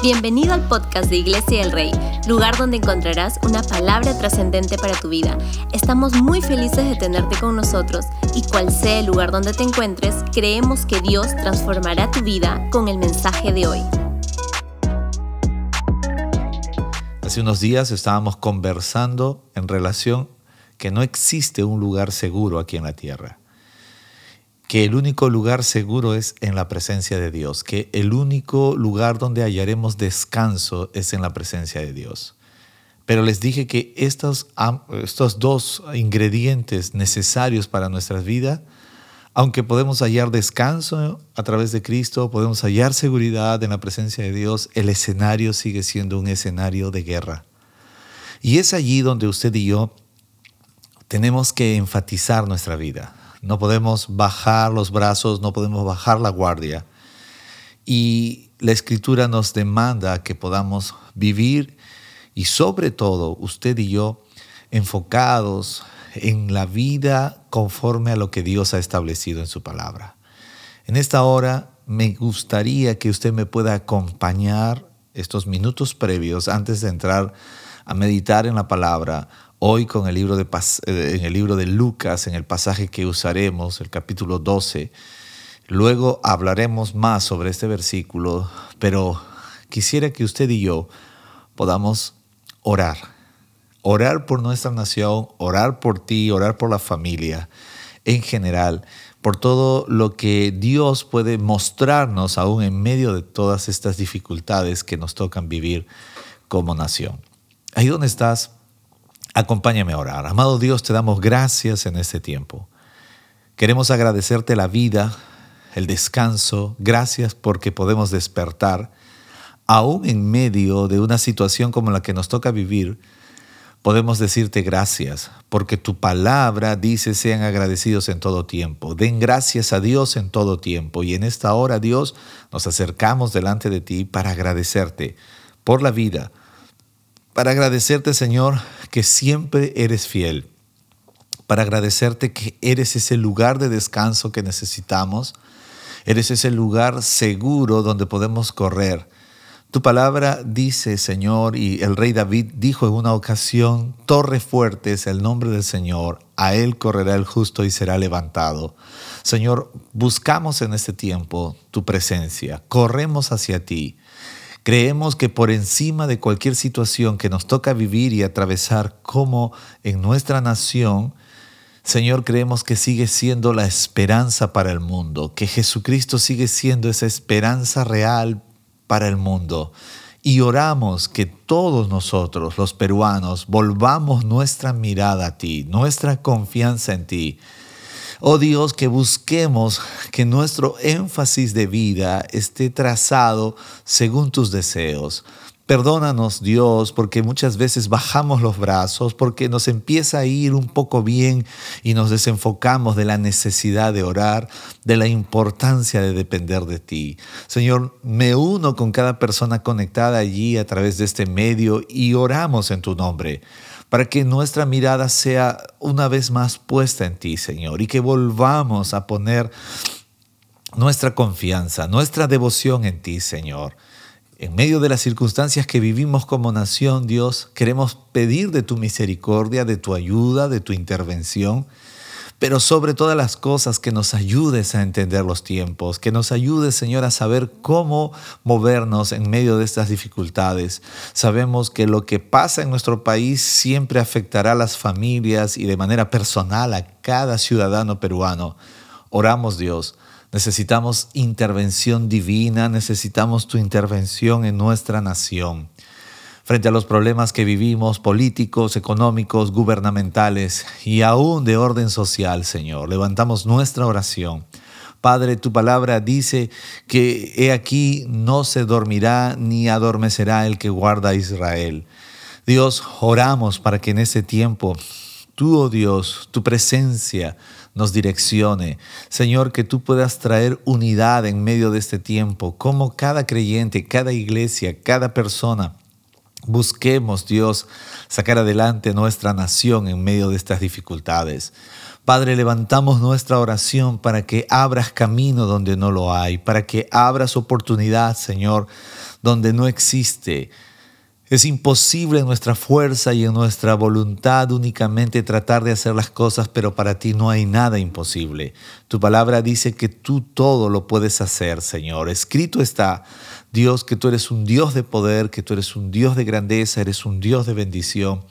Bienvenido al podcast de Iglesia del Rey, lugar donde encontrarás una palabra trascendente para tu vida. Estamos muy felices de tenerte con nosotros y cual sea el lugar donde te encuentres, creemos que Dios transformará tu vida con el mensaje de hoy. Hace unos días estábamos conversando en relación que no existe un lugar seguro aquí en la tierra que el único lugar seguro es en la presencia de Dios, que el único lugar donde hallaremos descanso es en la presencia de Dios. Pero les dije que estos, estos dos ingredientes necesarios para nuestras vidas, aunque podemos hallar descanso a través de Cristo, podemos hallar seguridad en la presencia de Dios, el escenario sigue siendo un escenario de guerra. Y es allí donde usted y yo tenemos que enfatizar nuestra vida no podemos bajar los brazos, no podemos bajar la guardia. Y la escritura nos demanda que podamos vivir y sobre todo usted y yo enfocados en la vida conforme a lo que Dios ha establecido en su palabra. En esta hora me gustaría que usted me pueda acompañar estos minutos previos antes de entrar a meditar en la palabra Hoy con el libro de, eh, en el libro de Lucas, en el pasaje que usaremos, el capítulo 12, luego hablaremos más sobre este versículo, pero quisiera que usted y yo podamos orar. Orar por nuestra nación, orar por ti, orar por la familia en general, por todo lo que Dios puede mostrarnos aún en medio de todas estas dificultades que nos tocan vivir como nación. Ahí donde estás, Acompáñame a orar. Amado Dios, te damos gracias en este tiempo. Queremos agradecerte la vida, el descanso. Gracias porque podemos despertar. Aún en medio de una situación como la que nos toca vivir, podemos decirte gracias, porque tu palabra dice sean agradecidos en todo tiempo. Den gracias a Dios en todo tiempo. Y en esta hora, Dios, nos acercamos delante de ti para agradecerte por la vida, para agradecerte, Señor, que siempre eres fiel, para agradecerte que eres ese lugar de descanso que necesitamos, eres ese lugar seguro donde podemos correr. Tu palabra dice, Señor, y el rey David dijo en una ocasión, torre fuerte es el nombre del Señor, a él correrá el justo y será levantado. Señor, buscamos en este tiempo tu presencia, corremos hacia ti. Creemos que por encima de cualquier situación que nos toca vivir y atravesar como en nuestra nación, Señor, creemos que sigue siendo la esperanza para el mundo, que Jesucristo sigue siendo esa esperanza real para el mundo. Y oramos que todos nosotros, los peruanos, volvamos nuestra mirada a ti, nuestra confianza en ti Oh Dios, que busquemos que nuestro énfasis de vida esté trazado según tus deseos. Perdónanos Dios porque muchas veces bajamos los brazos, porque nos empieza a ir un poco bien y nos desenfocamos de la necesidad de orar, de la importancia de depender de ti. Señor, me uno con cada persona conectada allí a través de este medio y oramos en tu nombre para que nuestra mirada sea una vez más puesta en ti, Señor, y que volvamos a poner nuestra confianza, nuestra devoción en ti, Señor. En medio de las circunstancias que vivimos como nación, Dios, queremos pedir de tu misericordia, de tu ayuda, de tu intervención pero sobre todas las cosas que nos ayudes a entender los tiempos, que nos ayudes, Señor, a saber cómo movernos en medio de estas dificultades. Sabemos que lo que pasa en nuestro país siempre afectará a las familias y de manera personal a cada ciudadano peruano. Oramos, Dios. Necesitamos intervención divina, necesitamos tu intervención en nuestra nación frente a los problemas que vivimos, políticos, económicos, gubernamentales y aún de orden social, Señor. Levantamos nuestra oración. Padre, tu palabra dice que he aquí no se dormirá ni adormecerá el que guarda a Israel. Dios, oramos para que en ese tiempo tú, oh Dios, tu presencia nos direccione. Señor, que tú puedas traer unidad en medio de este tiempo, como cada creyente, cada iglesia, cada persona Busquemos, Dios, sacar adelante nuestra nación en medio de estas dificultades. Padre, levantamos nuestra oración para que abras camino donde no lo hay, para que abras oportunidad, Señor, donde no existe. Es imposible en nuestra fuerza y en nuestra voluntad únicamente tratar de hacer las cosas, pero para ti no hay nada imposible. Tu palabra dice que tú todo lo puedes hacer, Señor. Escrito está, Dios, que tú eres un Dios de poder, que tú eres un Dios de grandeza, eres un Dios de bendición.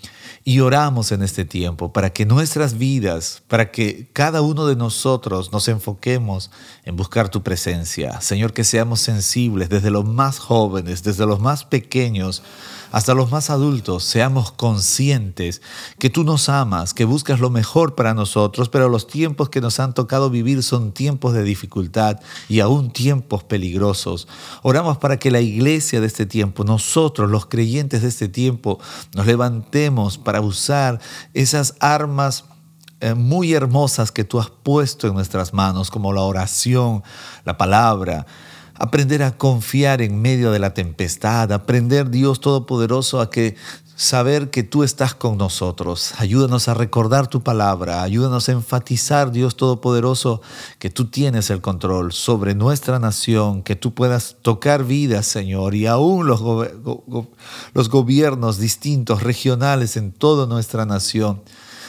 Y oramos en este tiempo para que nuestras vidas, para que cada uno de nosotros nos enfoquemos en buscar tu presencia. Señor, que seamos sensibles desde los más jóvenes, desde los más pequeños, hasta los más adultos, seamos conscientes que tú nos amas, que buscas lo mejor para nosotros, pero los tiempos que nos han tocado vivir son tiempos de dificultad y aún tiempos peligrosos. Oramos para que la iglesia de este tiempo, nosotros los creyentes de este tiempo, nos levantemos para usar esas armas eh, muy hermosas que tú has puesto en nuestras manos, como la oración, la palabra, aprender a confiar en medio de la tempestad, aprender Dios Todopoderoso a que saber que tú estás con nosotros. Ayúdanos a recordar tu palabra, ayúdanos a enfatizar, Dios Todopoderoso, que tú tienes el control sobre nuestra nación, que tú puedas tocar vidas, Señor, y aún los, los gobiernos distintos, regionales en toda nuestra nación.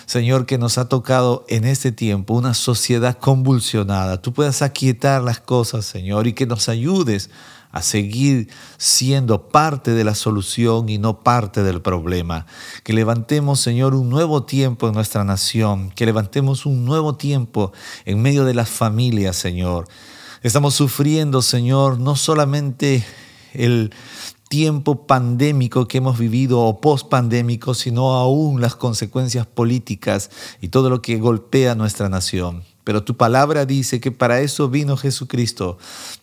Señor, que nos ha tocado en este tiempo una sociedad convulsionada. Tú puedas aquietar las cosas, Señor, y que nos ayudes a seguir siendo parte de la solución y no parte del problema. Que levantemos, Señor, un nuevo tiempo en nuestra nación, que levantemos un nuevo tiempo en medio de las familias, Señor. Estamos sufriendo, Señor, no solamente el tiempo pandémico que hemos vivido o post-pandémico, sino aún las consecuencias políticas y todo lo que golpea nuestra nación. Pero tu palabra dice que para eso vino Jesucristo,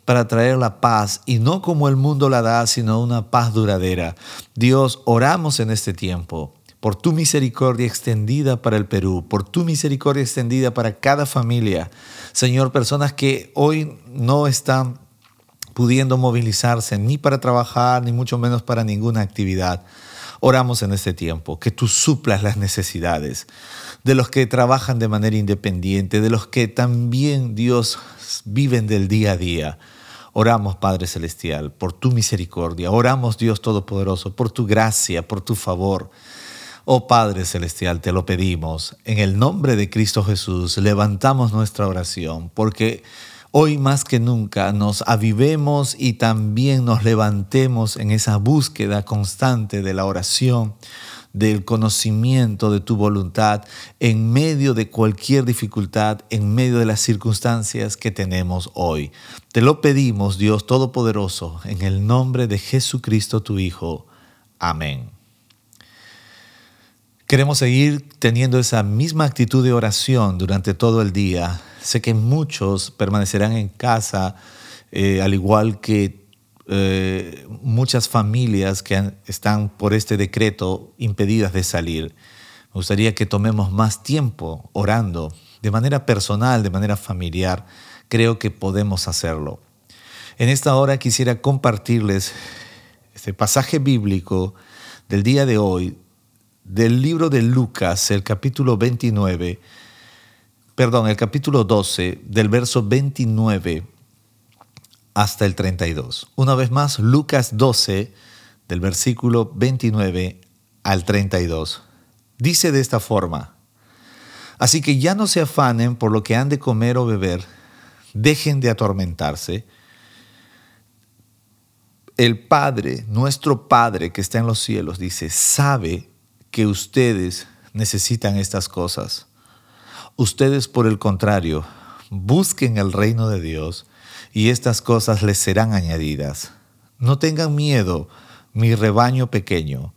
para traer la paz, y no como el mundo la da, sino una paz duradera. Dios, oramos en este tiempo por tu misericordia extendida para el Perú, por tu misericordia extendida para cada familia. Señor, personas que hoy no están pudiendo movilizarse ni para trabajar, ni mucho menos para ninguna actividad. Oramos en este tiempo que tú suplas las necesidades de los que trabajan de manera independiente, de los que también, Dios, viven del día a día. Oramos, Padre Celestial, por tu misericordia. Oramos, Dios Todopoderoso, por tu gracia, por tu favor. Oh Padre Celestial, te lo pedimos. En el nombre de Cristo Jesús, levantamos nuestra oración, porque Hoy más que nunca nos avivemos y también nos levantemos en esa búsqueda constante de la oración, del conocimiento de tu voluntad en medio de cualquier dificultad, en medio de las circunstancias que tenemos hoy. Te lo pedimos, Dios Todopoderoso, en el nombre de Jesucristo tu Hijo. Amén. Queremos seguir teniendo esa misma actitud de oración durante todo el día Sé que muchos permanecerán en casa, eh, al igual que eh, muchas familias que están por este decreto impedidas de salir. Me gustaría que tomemos más tiempo orando de manera personal, de manera familiar. Creo que podemos hacerlo. En esta hora quisiera compartirles este pasaje bíblico del día de hoy, del libro de Lucas, el capítulo 29 perdón, el capítulo 12, del verso 29 hasta el 32. Una vez más, Lucas 12, del versículo 29 al 32. Dice de esta forma, Así que ya no se afanen por lo que han de comer o beber, dejen de atormentarse. El Padre, nuestro Padre que está en los cielos, dice, sabe que ustedes necesitan estas cosas Ustedes, por el contrario, busquen el reino de Dios y estas cosas les serán añadidas. No tengan miedo, mi rebaño pequeño,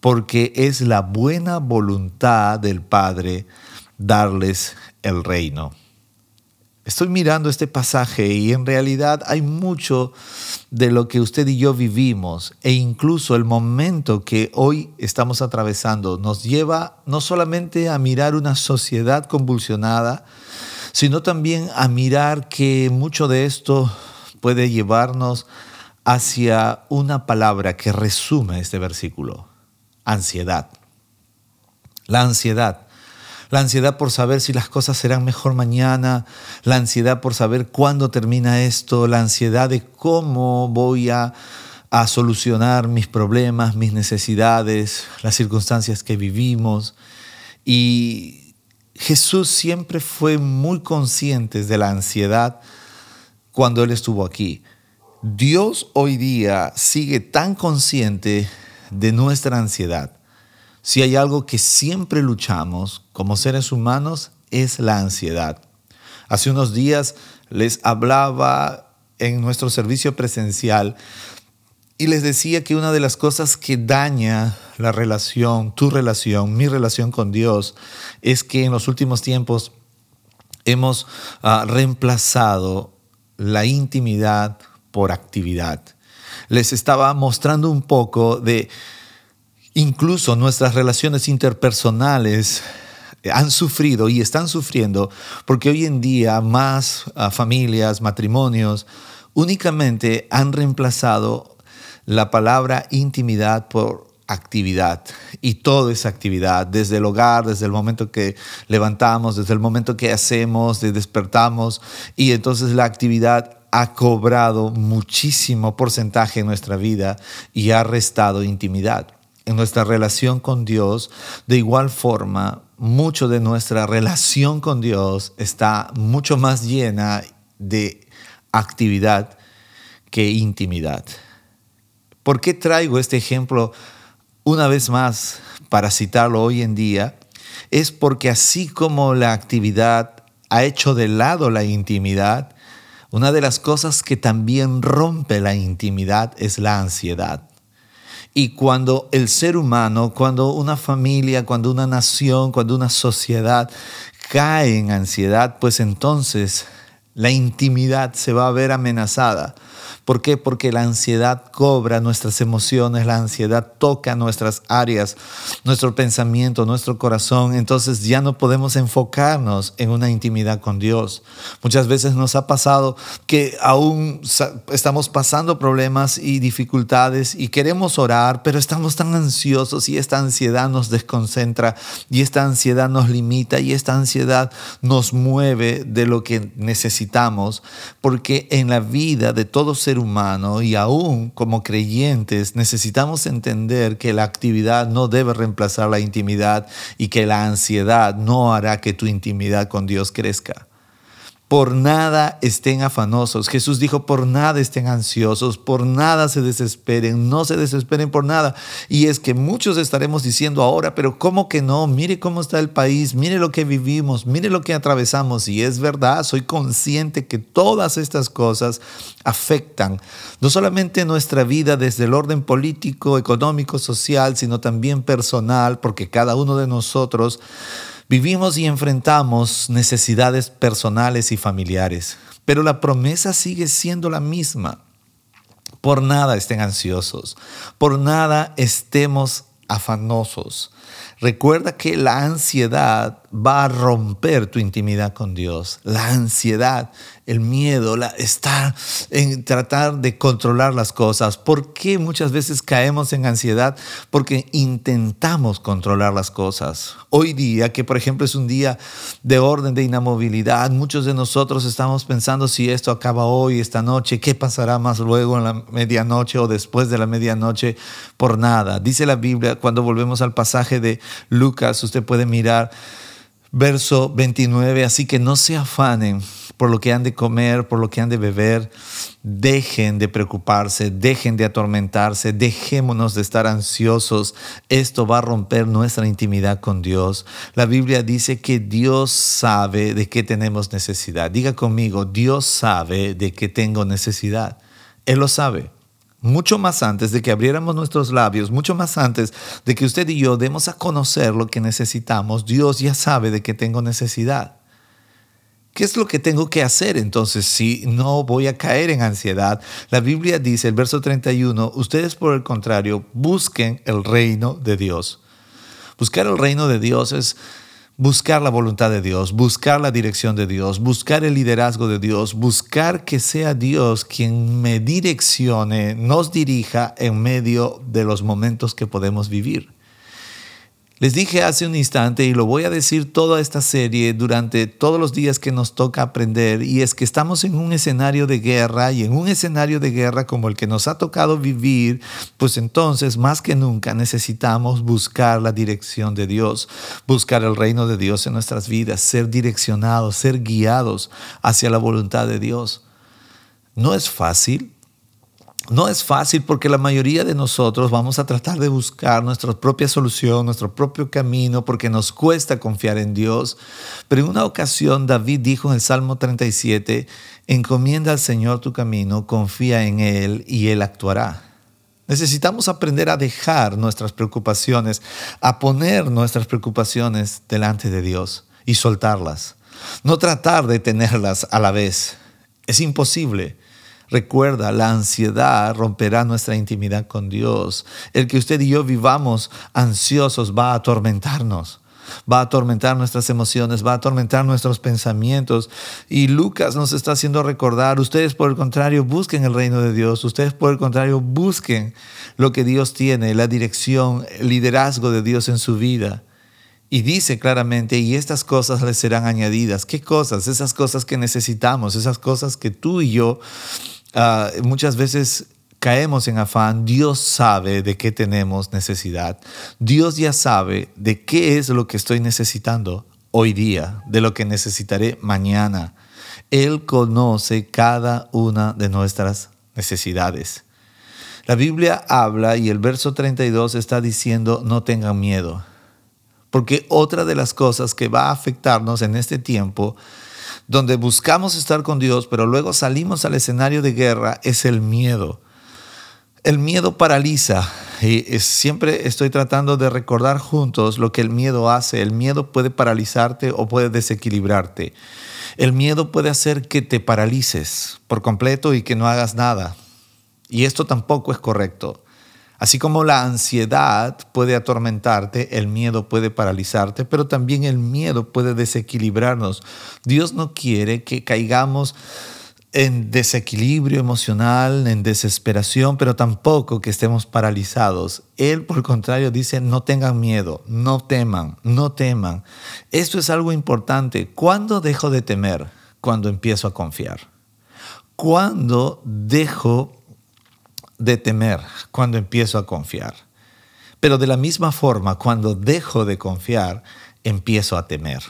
porque es la buena voluntad del Padre darles el reino. Estoy mirando este pasaje y en realidad hay mucho de lo que usted y yo vivimos e incluso el momento que hoy estamos atravesando nos lleva no solamente a mirar una sociedad convulsionada, sino también a mirar que mucho de esto puede llevarnos hacia una palabra que resume este versículo, ansiedad. La ansiedad. La ansiedad por saber si las cosas serán mejor mañana, la ansiedad por saber cuándo termina esto, la ansiedad de cómo voy a, a solucionar mis problemas, mis necesidades, las circunstancias que vivimos. Y Jesús siempre fue muy consciente de la ansiedad cuando Él estuvo aquí. Dios hoy día sigue tan consciente de nuestra ansiedad. Si hay algo que siempre luchamos como seres humanos es la ansiedad. Hace unos días les hablaba en nuestro servicio presencial y les decía que una de las cosas que daña la relación, tu relación, mi relación con Dios, es que en los últimos tiempos hemos uh, reemplazado la intimidad por actividad. Les estaba mostrando un poco de incluso nuestras relaciones interpersonales han sufrido y están sufriendo porque hoy en día más uh, familias, matrimonios, únicamente han reemplazado la palabra intimidad por actividad y todo es actividad, desde el hogar, desde el momento que levantamos, desde el momento que hacemos, de despertamos y entonces la actividad ha cobrado muchísimo porcentaje en nuestra vida y ha restado intimidad. En nuestra relación con Dios, de igual forma, mucho de nuestra relación con Dios está mucho más llena de actividad que intimidad. ¿Por qué traigo este ejemplo una vez más para citarlo hoy en día? Es porque así como la actividad ha hecho de lado la intimidad, una de las cosas que también rompe la intimidad es la ansiedad. Y cuando el ser humano, cuando una familia, cuando una nación, cuando una sociedad cae en ansiedad, pues entonces la intimidad se va a ver amenazada. ¿Por qué? Porque la ansiedad cobra nuestras emociones, la ansiedad toca nuestras áreas, nuestro pensamiento, nuestro corazón. Entonces ya no podemos enfocarnos en una intimidad con Dios. Muchas veces nos ha pasado que aún estamos pasando problemas y dificultades y queremos orar, pero estamos tan ansiosos y esta ansiedad nos desconcentra y esta ansiedad nos limita y esta ansiedad nos mueve de lo que necesitamos, porque en la vida de todos ser humano y aún como creyentes necesitamos entender que la actividad no debe reemplazar la intimidad y que la ansiedad no hará que tu intimidad con Dios crezca. Por nada estén afanosos. Jesús dijo, por nada estén ansiosos, por nada se desesperen, no se desesperen por nada. Y es que muchos estaremos diciendo ahora, pero ¿cómo que no? Mire cómo está el país, mire lo que vivimos, mire lo que atravesamos. Y es verdad, soy consciente que todas estas cosas afectan no solamente nuestra vida desde el orden político, económico, social, sino también personal, porque cada uno de nosotros Vivimos y enfrentamos necesidades personales y familiares, pero la promesa sigue siendo la misma. Por nada estén ansiosos, por nada estemos afanosos. Recuerda que la ansiedad va a romper tu intimidad con Dios. La ansiedad el miedo, la, estar en tratar de controlar las cosas. ¿Por qué muchas veces caemos en ansiedad? Porque intentamos controlar las cosas. Hoy día, que por ejemplo es un día de orden de inamovilidad, muchos de nosotros estamos pensando si esto acaba hoy, esta noche, qué pasará más luego en la medianoche o después de la medianoche, por nada. Dice la Biblia, cuando volvemos al pasaje de Lucas, usted puede mirar verso 29, así que no se afanen por lo que han de comer, por lo que han de beber. Dejen de preocuparse, dejen de atormentarse, dejémonos de estar ansiosos. Esto va a romper nuestra intimidad con Dios. La Biblia dice que Dios sabe de qué tenemos necesidad. Diga conmigo, Dios sabe de qué tengo necesidad. Él lo sabe mucho más antes de que abriéramos nuestros labios, mucho más antes de que usted y yo demos a conocer lo que necesitamos, Dios ya sabe de qué tengo necesidad. ¿Qué es lo que tengo que hacer entonces si no voy a caer en ansiedad? La Biblia dice, el verso 31, ustedes por el contrario busquen el reino de Dios. Buscar el reino de Dios es buscar la voluntad de Dios, buscar la dirección de Dios, buscar el liderazgo de Dios, buscar que sea Dios quien me direccione, nos dirija en medio de los momentos que podemos vivir. Les dije hace un instante y lo voy a decir toda esta serie durante todos los días que nos toca aprender y es que estamos en un escenario de guerra y en un escenario de guerra como el que nos ha tocado vivir, pues entonces más que nunca necesitamos buscar la dirección de Dios, buscar el reino de Dios en nuestras vidas, ser direccionados, ser guiados hacia la voluntad de Dios. No es fácil, no es fácil porque la mayoría de nosotros vamos a tratar de buscar nuestra propia solución, nuestro propio camino, porque nos cuesta confiar en Dios. Pero en una ocasión David dijo en el Salmo 37, encomienda al Señor tu camino, confía en Él y Él actuará. Necesitamos aprender a dejar nuestras preocupaciones, a poner nuestras preocupaciones delante de Dios y soltarlas. No tratar de tenerlas a la vez. Es imposible. Recuerda, la ansiedad romperá nuestra intimidad con Dios. El que usted y yo vivamos ansiosos va a atormentarnos. Va a atormentar nuestras emociones, va a atormentar nuestros pensamientos. Y Lucas nos está haciendo recordar, ustedes por el contrario busquen el reino de Dios, ustedes por el contrario busquen lo que Dios tiene, la dirección, el liderazgo de Dios en su vida. Y dice claramente, y estas cosas les serán añadidas. ¿Qué cosas? Esas cosas que necesitamos, esas cosas que tú y yo Ah, muchas veces caemos en afán, Dios sabe de qué tenemos necesidad. Dios ya sabe de qué es lo que estoy necesitando hoy día, de lo que necesitaré mañana. Él conoce cada una de nuestras necesidades. La Biblia habla y el verso 32 está diciendo, no tengan miedo. Porque otra de las cosas que va a afectarnos en este tiempo donde buscamos estar con Dios, pero luego salimos al escenario de guerra, es el miedo. El miedo paraliza y siempre estoy tratando de recordar juntos lo que el miedo hace. El miedo puede paralizarte o puede desequilibrarte. El miedo puede hacer que te paralices por completo y que no hagas nada. Y esto tampoco es correcto. Así como la ansiedad puede atormentarte, el miedo puede paralizarte, pero también el miedo puede desequilibrarnos. Dios no quiere que caigamos en desequilibrio emocional, en desesperación, pero tampoco que estemos paralizados. Él, por el contrario, dice, no tengan miedo, no teman, no teman. Esto es algo importante. ¿Cuándo dejo de temer? Cuando empiezo a confiar. ¿Cuándo dejo de temer cuando empiezo a confiar. Pero de la misma forma, cuando dejo de confiar, empiezo a temer.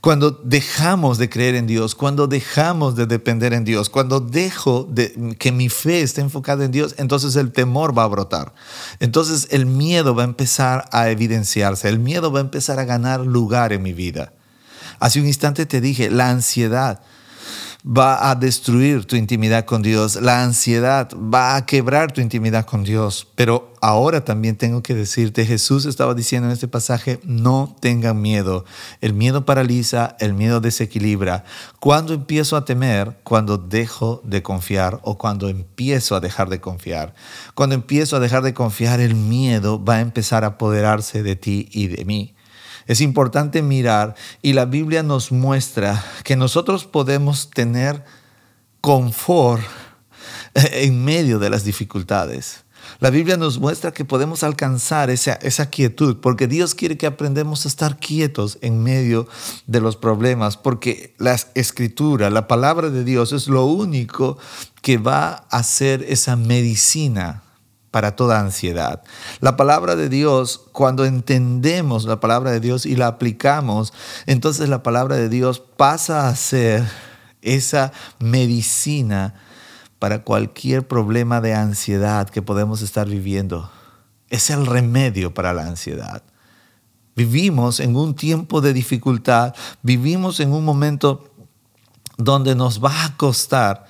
Cuando dejamos de creer en Dios, cuando dejamos de depender en Dios, cuando dejo de que mi fe esté enfocada en Dios, entonces el temor va a brotar. Entonces el miedo va a empezar a evidenciarse, el miedo va a empezar a ganar lugar en mi vida. Hace un instante te dije, la ansiedad, va a destruir tu intimidad con Dios, la ansiedad va a quebrar tu intimidad con Dios. Pero ahora también tengo que decirte, Jesús estaba diciendo en este pasaje, no tengan miedo. El miedo paraliza, el miedo desequilibra. Cuando empiezo a temer, cuando dejo de confiar o cuando empiezo a dejar de confiar. Cuando empiezo a dejar de confiar, el miedo va a empezar a apoderarse de ti y de mí. Es importante mirar y la Biblia nos muestra que nosotros podemos tener confort en medio de las dificultades. La Biblia nos muestra que podemos alcanzar esa, esa, quietud, porque Dios quiere que aprendamos a estar quietos en medio de los problemas, porque la escritura, la palabra de Dios es lo único que va a ser esa medicina para toda ansiedad. La palabra de Dios, cuando entendemos la palabra de Dios y la aplicamos, entonces la palabra de Dios pasa a ser esa medicina para cualquier problema de ansiedad que podemos estar viviendo. Es el remedio para la ansiedad. Vivimos en un tiempo de dificultad, vivimos en un momento donde nos va a costar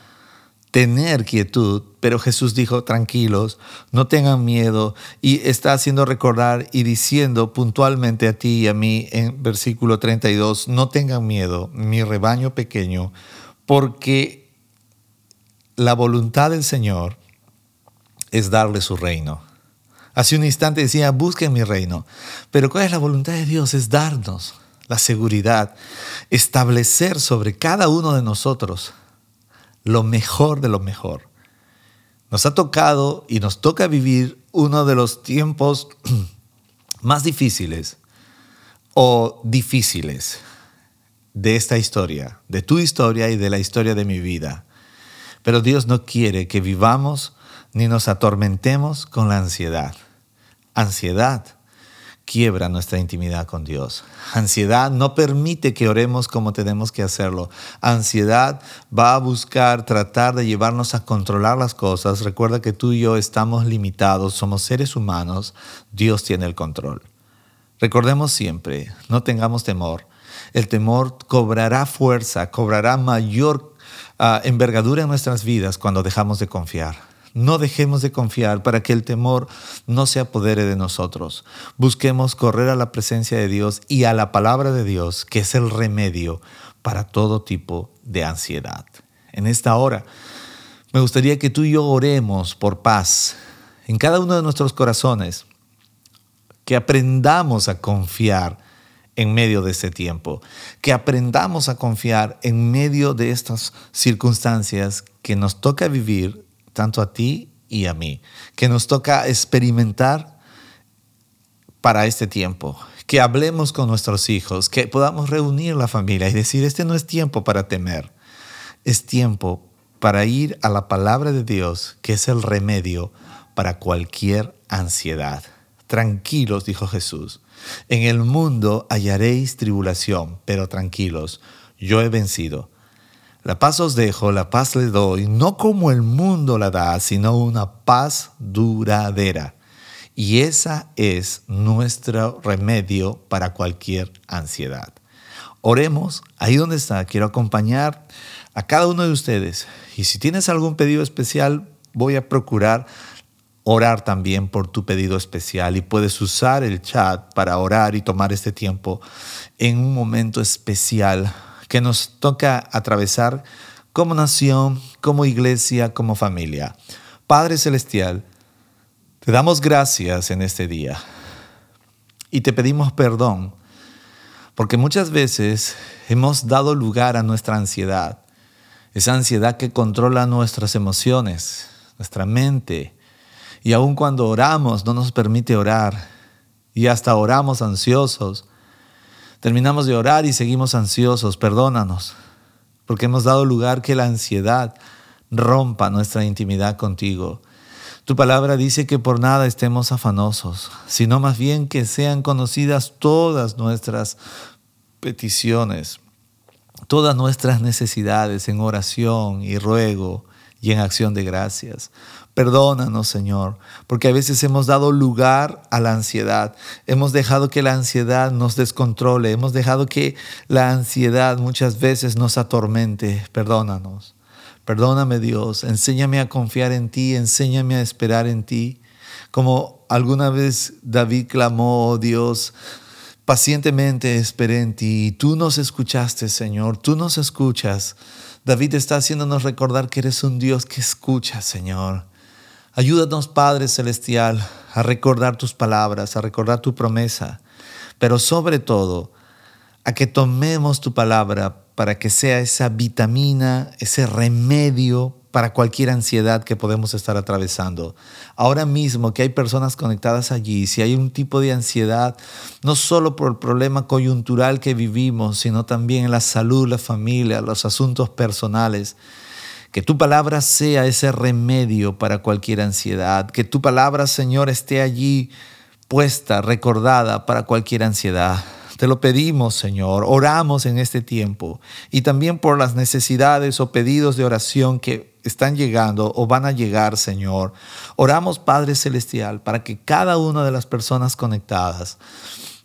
tener quietud, pero Jesús dijo, tranquilos, no tengan miedo, y está haciendo recordar y diciendo puntualmente a ti y a mí en versículo 32, no tengan miedo, mi rebaño pequeño, porque la voluntad del Señor es darle su reino. Hace un instante decía, busquen mi reino, pero ¿cuál es la voluntad de Dios? Es darnos la seguridad, establecer sobre cada uno de nosotros lo mejor de lo mejor. Nos ha tocado y nos toca vivir uno de los tiempos más difíciles o difíciles de esta historia, de tu historia y de la historia de mi vida. Pero Dios no quiere que vivamos ni nos atormentemos con la ansiedad. Ansiedad quiebra nuestra intimidad con Dios. Ansiedad no permite que oremos como tenemos que hacerlo. Ansiedad va a buscar tratar de llevarnos a controlar las cosas. Recuerda que tú y yo estamos limitados, somos seres humanos, Dios tiene el control. Recordemos siempre, no tengamos temor. El temor cobrará fuerza, cobrará mayor uh, envergadura en nuestras vidas cuando dejamos de confiar. No dejemos de confiar para que el temor no se apodere de nosotros. Busquemos correr a la presencia de Dios y a la palabra de Dios, que es el remedio para todo tipo de ansiedad. En esta hora, me gustaría que tú y yo oremos por paz en cada uno de nuestros corazones, que aprendamos a confiar en medio de este tiempo, que aprendamos a confiar en medio de estas circunstancias que nos toca vivir tanto a ti y a mí, que nos toca experimentar para este tiempo, que hablemos con nuestros hijos, que podamos reunir la familia y decir, este no es tiempo para temer, es tiempo para ir a la palabra de Dios, que es el remedio para cualquier ansiedad. Tranquilos, dijo Jesús, en el mundo hallaréis tribulación, pero tranquilos, yo he vencido la paz os dejo, la paz les doy, no como el mundo la da, sino una paz duradera. Y esa es nuestro remedio para cualquier ansiedad. Oremos, ahí donde está, quiero acompañar a cada uno de ustedes. Y si tienes algún pedido especial, voy a procurar orar también por tu pedido especial y puedes usar el chat para orar y tomar este tiempo en un momento especial que nos toca atravesar como nación, como iglesia, como familia. Padre Celestial, te damos gracias en este día y te pedimos perdón porque muchas veces hemos dado lugar a nuestra ansiedad, esa ansiedad que controla nuestras emociones, nuestra mente, y aun cuando oramos no nos permite orar, y hasta oramos ansiosos, Terminamos de orar y seguimos ansiosos, perdónanos, porque hemos dado lugar que la ansiedad rompa nuestra intimidad contigo. Tu palabra dice que por nada estemos afanosos, sino más bien que sean conocidas todas nuestras peticiones, todas nuestras necesidades en oración y ruego y en acción de gracias. Perdónanos, Señor, porque a veces hemos dado lugar a la ansiedad. Hemos dejado que la ansiedad nos descontrole. Hemos dejado que la ansiedad muchas veces nos atormente. Perdónanos. Perdóname, Dios. Enséñame a confiar en ti. Enséñame a esperar en ti. Como alguna vez David clamó, oh Dios, pacientemente esperé en ti. Tú nos escuchaste, Señor. Tú nos escuchas. David está haciéndonos recordar que eres un Dios que escucha, Señor. Ayúdanos, Padre Celestial, a recordar tus palabras, a recordar tu promesa, pero sobre todo a que tomemos tu palabra para que sea esa vitamina, ese remedio para cualquier ansiedad que podemos estar atravesando. Ahora mismo que hay personas conectadas allí, si hay un tipo de ansiedad, no solo por el problema coyuntural que vivimos, sino también en la salud, la familia, los asuntos personales, que tu palabra sea ese remedio para cualquier ansiedad. Que tu palabra, Señor, esté allí puesta, recordada para cualquier ansiedad. Te lo pedimos, Señor. Oramos en este tiempo y también por las necesidades o pedidos de oración que están llegando o van a llegar, Señor. Oramos, Padre Celestial, para que cada una de las personas conectadas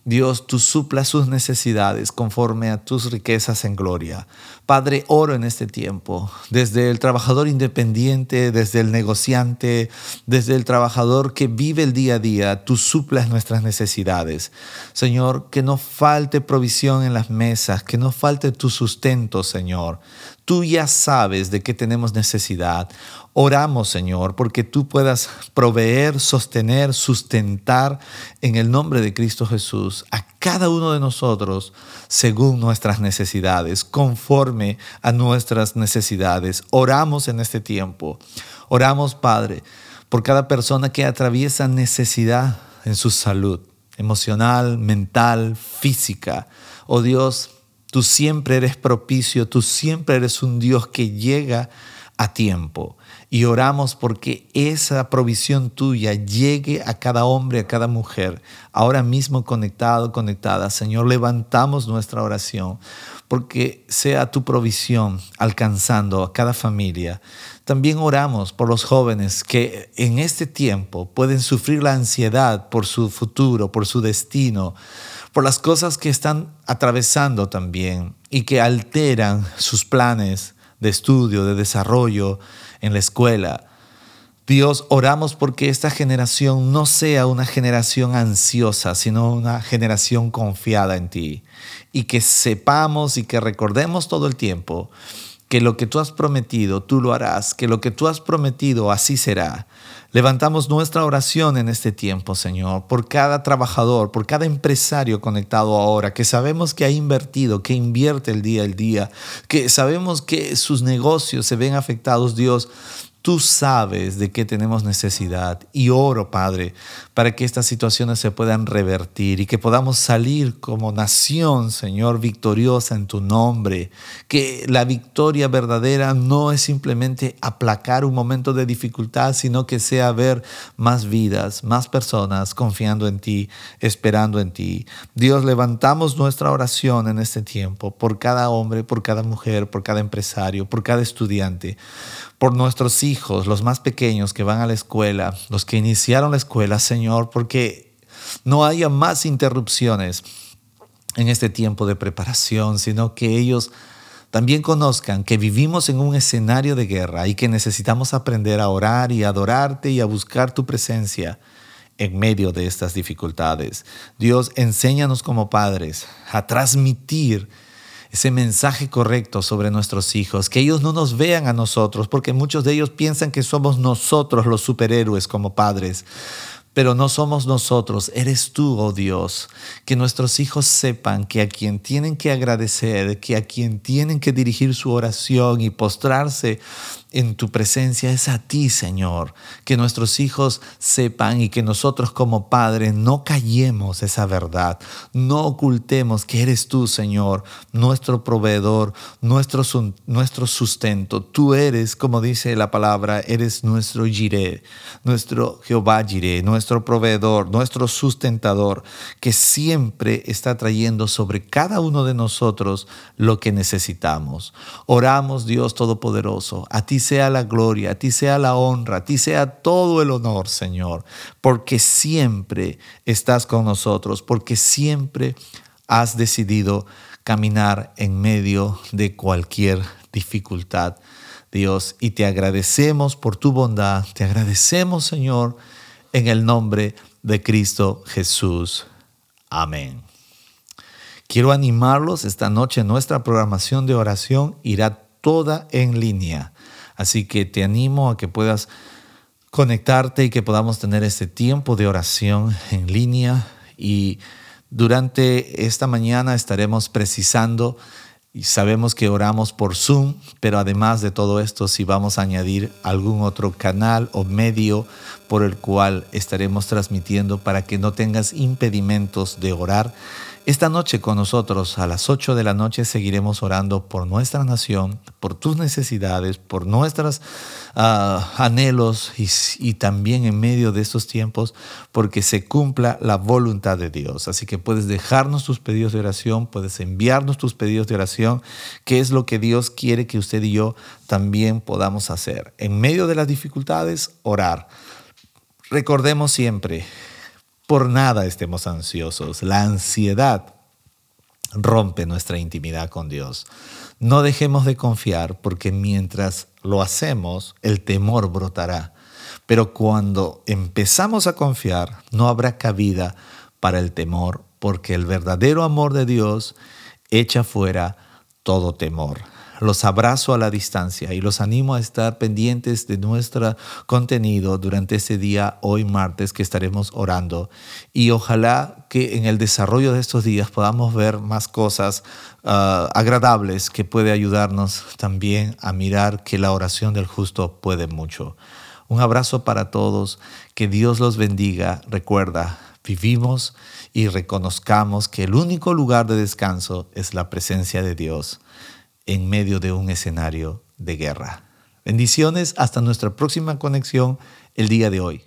Dios, tú suplas sus necesidades conforme a tus riquezas en gloria. Padre, oro en este tiempo, desde el trabajador independiente, desde el negociante, desde el trabajador que vive el día a día, tú suplas nuestras necesidades. Señor, que no falte provisión en las mesas, que no falte tu sustento, Señor. Tú ya sabes de qué tenemos necesidad. Oramos, Señor, porque tú puedas proveer, sostener, sustentar en el nombre de Cristo Jesús a cada uno de nosotros según nuestras necesidades, conforme a nuestras necesidades. Oramos en este tiempo. Oramos, Padre, por cada persona que atraviesa necesidad en su salud emocional, mental, física. Oh Dios, tú siempre eres propicio, tú siempre eres un Dios que llega a tiempo. Y oramos porque esa provisión tuya llegue a cada hombre, a cada mujer, ahora mismo conectado, conectada. Señor, levantamos nuestra oración porque sea tu provisión alcanzando a cada familia. También oramos por los jóvenes que en este tiempo pueden sufrir la ansiedad por su futuro, por su destino, por las cosas que están atravesando también y que alteran sus planes de estudio, de desarrollo en la escuela. Dios, oramos porque esta generación no sea una generación ansiosa, sino una generación confiada en ti. Y que sepamos y que recordemos todo el tiempo que lo que tú has prometido, tú lo harás, que lo que tú has prometido, así será. Levantamos nuestra oración en este tiempo, Señor, por cada trabajador, por cada empresario conectado ahora, que sabemos que ha invertido, que invierte el día al día, que sabemos que sus negocios se ven afectados, Dios. Tú sabes de qué tenemos necesidad y oro, Padre, para que estas situaciones se puedan revertir y que podamos salir como nación, Señor, victoriosa en tu nombre. Que la victoria verdadera no es simplemente aplacar un momento de dificultad, sino que sea ver más vidas, más personas confiando en ti, esperando en ti. Dios, levantamos nuestra oración en este tiempo por cada hombre, por cada mujer, por cada empresario, por cada estudiante por nuestros hijos, los más pequeños que van a la escuela, los que iniciaron la escuela, Señor, porque no haya más interrupciones en este tiempo de preparación, sino que ellos también conozcan que vivimos en un escenario de guerra y que necesitamos aprender a orar y adorarte y a buscar tu presencia en medio de estas dificultades. Dios, enséñanos como padres a transmitir ese mensaje correcto sobre nuestros hijos, que ellos no nos vean a nosotros, porque muchos de ellos piensan que somos nosotros los superhéroes como padres. Pero no somos nosotros, eres tú, oh Dios. Que nuestros hijos sepan que a quien tienen que agradecer, que a quien tienen que dirigir su oración y postrarse en tu presencia es a ti, Señor. Que nuestros hijos sepan y que nosotros como padres no callemos esa verdad, no ocultemos que eres tú, Señor, nuestro proveedor, nuestro, nuestro sustento. Tú eres, como dice la palabra, eres nuestro Jireh, nuestro Jehová Jireh, nuestro proveedor, nuestro sustentador, que siempre está trayendo sobre cada uno de nosotros lo que necesitamos. Oramos, Dios Todopoderoso, a ti sea la gloria, a ti sea la honra, a ti sea todo el honor, Señor, porque siempre estás con nosotros, porque siempre has decidido caminar en medio de cualquier dificultad, Dios. Y te agradecemos por tu bondad, te agradecemos, Señor, en el nombre de Cristo Jesús. Amén. Quiero animarlos esta noche. Nuestra programación de oración irá toda en línea. Así que te animo a que puedas conectarte y que podamos tener este tiempo de oración en línea. Y durante esta mañana estaremos precisando y sabemos que oramos por Zoom, pero además de todo esto, si vamos a añadir algún otro canal o medio por el cual estaremos transmitiendo para que no tengas impedimentos de orar, esta noche con nosotros a las 8 de la noche seguiremos orando por nuestra nación, por tus necesidades, por nuestros ah, anhelos y, y también en medio de estos tiempos porque se cumpla la voluntad de Dios. Así que puedes dejarnos tus pedidos de oración, puedes enviarnos tus pedidos de oración, que es lo que Dios quiere que usted y yo también podamos hacer. En medio de las dificultades, orar. Recordemos siempre por nada estemos ansiosos. La ansiedad rompe nuestra intimidad con Dios. No dejemos de confiar porque mientras lo hacemos, el temor brotará. Pero cuando empezamos a confiar, no habrá cabida para el temor porque el verdadero amor de Dios echa fuera todo temor. Los abrazo a la distancia y los animo a estar pendientes de nuestro contenido durante este día, hoy martes, que estaremos orando. Y ojalá que en el desarrollo de estos días podamos ver más cosas ah, agradables que puede ayudarnos también a mirar que la oración del justo puede mucho. Un abrazo para todos, que Dios los bendiga. Recuerda, vivimos y reconozcamos que el único lugar de descanso es la presencia de Dios en medio de un escenario de guerra. Bendiciones hasta nuestra próxima conexión el día de hoy.